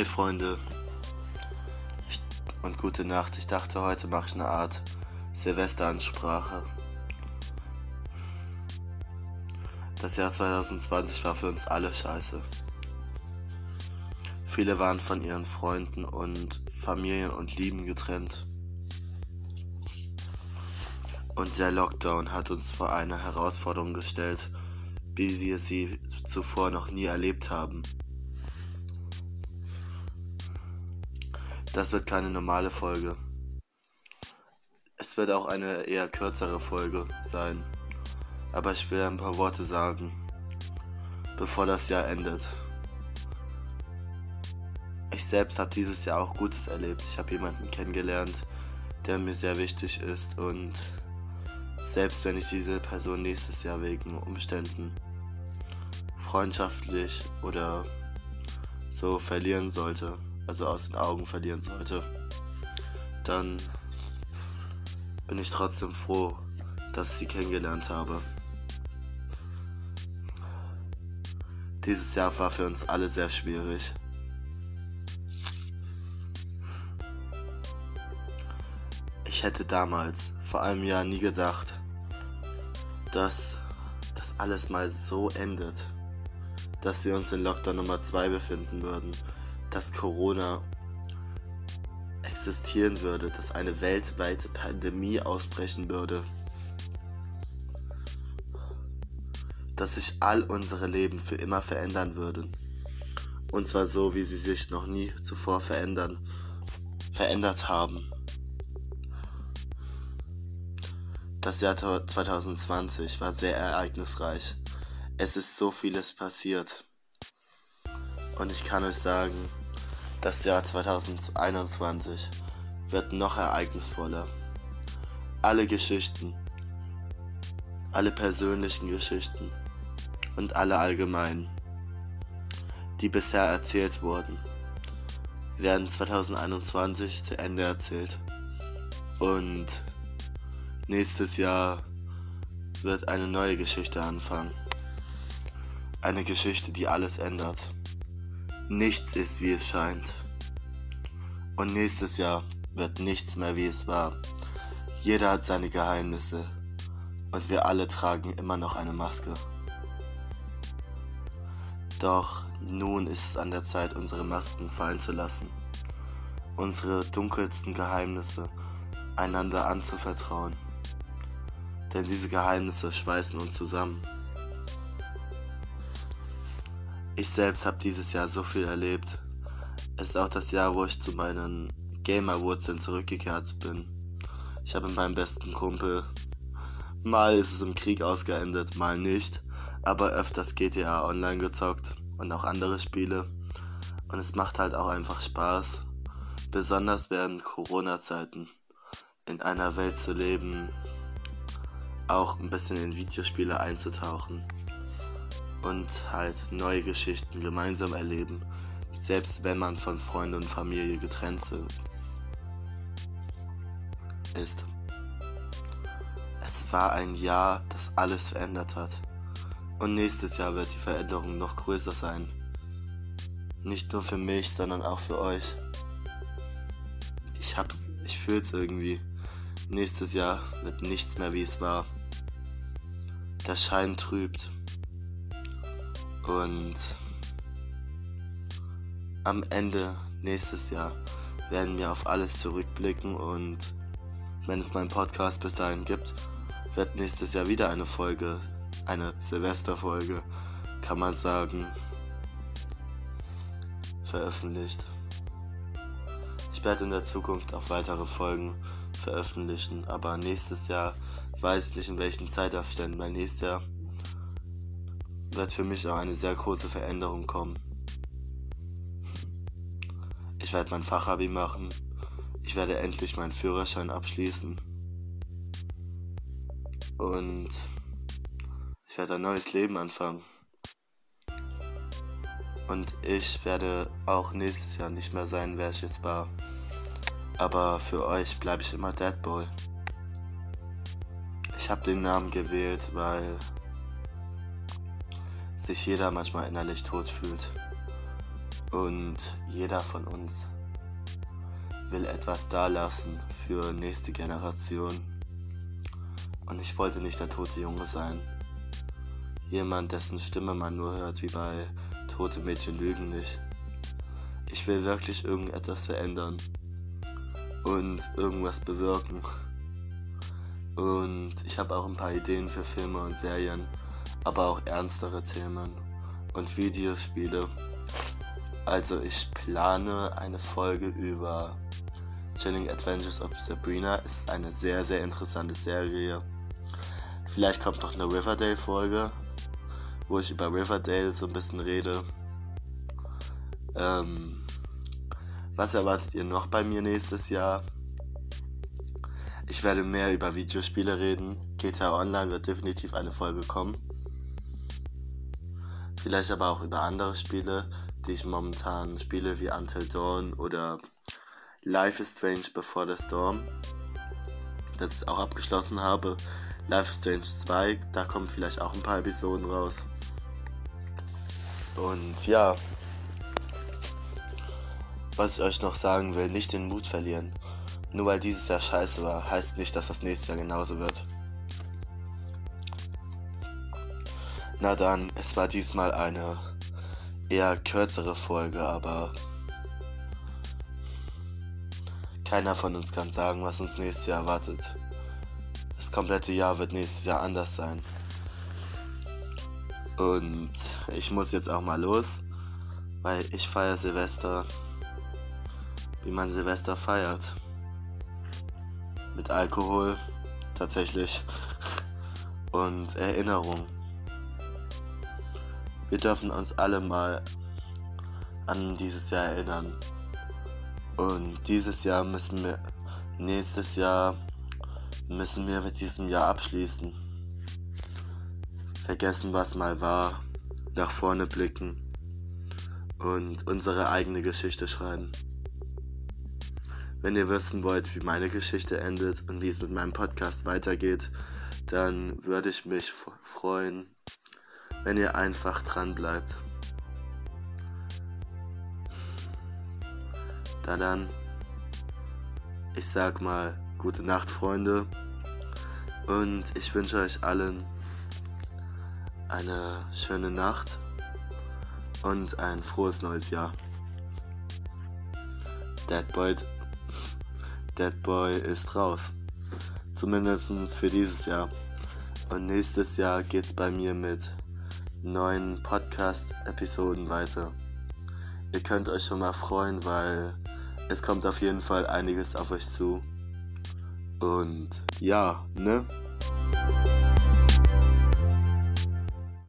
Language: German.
Hey Freunde ich, und gute Nacht. Ich dachte, heute mache ich eine Art Silvesteransprache. Das Jahr 2020 war für uns alle scheiße. Viele waren von ihren Freunden und Familien und Lieben getrennt. Und der Lockdown hat uns vor eine Herausforderung gestellt, wie wir sie zuvor noch nie erlebt haben. Das wird keine normale Folge. Es wird auch eine eher kürzere Folge sein. Aber ich will ein paar Worte sagen, bevor das Jahr endet. Ich selbst habe dieses Jahr auch Gutes erlebt. Ich habe jemanden kennengelernt, der mir sehr wichtig ist und selbst wenn ich diese Person nächstes Jahr wegen Umständen freundschaftlich oder so verlieren sollte, also aus den Augen verlieren sollte, dann bin ich trotzdem froh, dass ich sie kennengelernt habe. Dieses Jahr war für uns alle sehr schwierig. Ich hätte damals, vor einem Jahr, nie gedacht, dass das alles mal so endet. Dass wir uns in Lockdown Nummer 2 befinden würden dass Corona existieren würde, dass eine weltweite Pandemie ausbrechen würde, dass sich all unsere Leben für immer verändern würden. Und zwar so, wie sie sich noch nie zuvor verändern, verändert haben. Das Jahr 2020 war sehr ereignisreich. Es ist so vieles passiert. Und ich kann euch sagen, das Jahr 2021 wird noch ereignisvoller. Alle Geschichten, alle persönlichen Geschichten und alle allgemeinen, die bisher erzählt wurden, werden 2021 zu Ende erzählt. Und nächstes Jahr wird eine neue Geschichte anfangen. Eine Geschichte, die alles ändert. Nichts ist, wie es scheint. Und nächstes Jahr wird nichts mehr, wie es war. Jeder hat seine Geheimnisse. Und wir alle tragen immer noch eine Maske. Doch nun ist es an der Zeit, unsere Masken fallen zu lassen. Unsere dunkelsten Geheimnisse einander anzuvertrauen. Denn diese Geheimnisse schweißen uns zusammen. Ich selbst habe dieses Jahr so viel erlebt. Es ist auch das Jahr, wo ich zu meinen Gamer-Wurzeln zurückgekehrt bin. Ich habe mit meinem besten Kumpel, mal ist es im Krieg ausgeendet, mal nicht, aber öfters GTA Online gezockt und auch andere Spiele. Und es macht halt auch einfach Spaß, besonders während Corona-Zeiten in einer Welt zu leben, auch ein bisschen in Videospiele einzutauchen und halt neue Geschichten gemeinsam erleben, selbst wenn man von Freunden und Familie getrennt ist. Es war ein Jahr, das alles verändert hat. Und nächstes Jahr wird die Veränderung noch größer sein. Nicht nur für mich, sondern auch für euch. Ich hab's, ich fühl's irgendwie. Nächstes Jahr wird nichts mehr wie es war. Der Schein trübt. Und am Ende nächstes Jahr werden wir auf alles zurückblicken und wenn es meinen Podcast bis dahin gibt, wird nächstes Jahr wieder eine Folge, eine Silvesterfolge, kann man sagen, veröffentlicht. Ich werde in der Zukunft auch weitere Folgen veröffentlichen, aber nächstes Jahr weiß ich nicht in welchen Zeitabständen, weil nächstes Jahr wird für mich auch eine sehr große Veränderung kommen. Ich werde mein Fachabi machen. Ich werde endlich meinen Führerschein abschließen. Und ich werde ein neues Leben anfangen. Und ich werde auch nächstes Jahr nicht mehr sein, wer ich jetzt war. Aber für euch bleibe ich immer Deadboy. Ich habe den Namen gewählt, weil sich jeder manchmal innerlich tot fühlt. Und jeder von uns will etwas dalassen für nächste Generation. Und ich wollte nicht der tote Junge sein. Jemand, dessen Stimme man nur hört, wie bei Tote Mädchen lügen nicht. Ich will wirklich irgendetwas verändern und irgendwas bewirken. Und ich habe auch ein paar Ideen für Filme und Serien, aber auch ernstere Themen und Videospiele. Also ich plane eine Folge über Chilling Adventures of Sabrina. Ist eine sehr, sehr interessante Serie. Vielleicht kommt noch eine Riverdale-Folge, wo ich über Riverdale so ein bisschen rede. Ähm, was erwartet ihr noch bei mir nächstes Jahr? Ich werde mehr über Videospiele reden. GTA Online wird definitiv eine Folge kommen. Vielleicht aber auch über andere Spiele, die ich momentan spiele, wie Until Dawn oder Life is Strange Before the Storm. Das ich auch abgeschlossen habe. Life is Strange 2, da kommen vielleicht auch ein paar Episoden raus. Und ja, was ich euch noch sagen will, nicht den Mut verlieren. Nur weil dieses Jahr scheiße war, heißt nicht, dass das nächste Jahr genauso wird. Na dann, es war diesmal eine eher kürzere Folge, aber keiner von uns kann sagen, was uns nächstes Jahr erwartet. Das komplette Jahr wird nächstes Jahr anders sein. Und ich muss jetzt auch mal los, weil ich feiere Silvester, wie man Silvester feiert. Mit Alkohol, tatsächlich. Und Erinnerung. Wir dürfen uns alle mal an dieses Jahr erinnern. Und dieses Jahr müssen wir, nächstes Jahr müssen wir mit diesem Jahr abschließen. Vergessen, was mal war, nach vorne blicken und unsere eigene Geschichte schreiben. Wenn ihr wissen wollt, wie meine Geschichte endet und wie es mit meinem Podcast weitergeht, dann würde ich mich freuen, wenn ihr einfach dran bleibt. Na dann, ich sag mal gute Nacht, Freunde. Und ich wünsche euch allen eine schöne Nacht und ein frohes neues Jahr. Dead Boy, Dead Boy ist raus. Zumindest für dieses Jahr. Und nächstes Jahr geht's bei mir mit neuen Podcast-Episoden weiter. Ihr könnt euch schon mal freuen, weil es kommt auf jeden Fall einiges auf euch zu. Und ja, ne?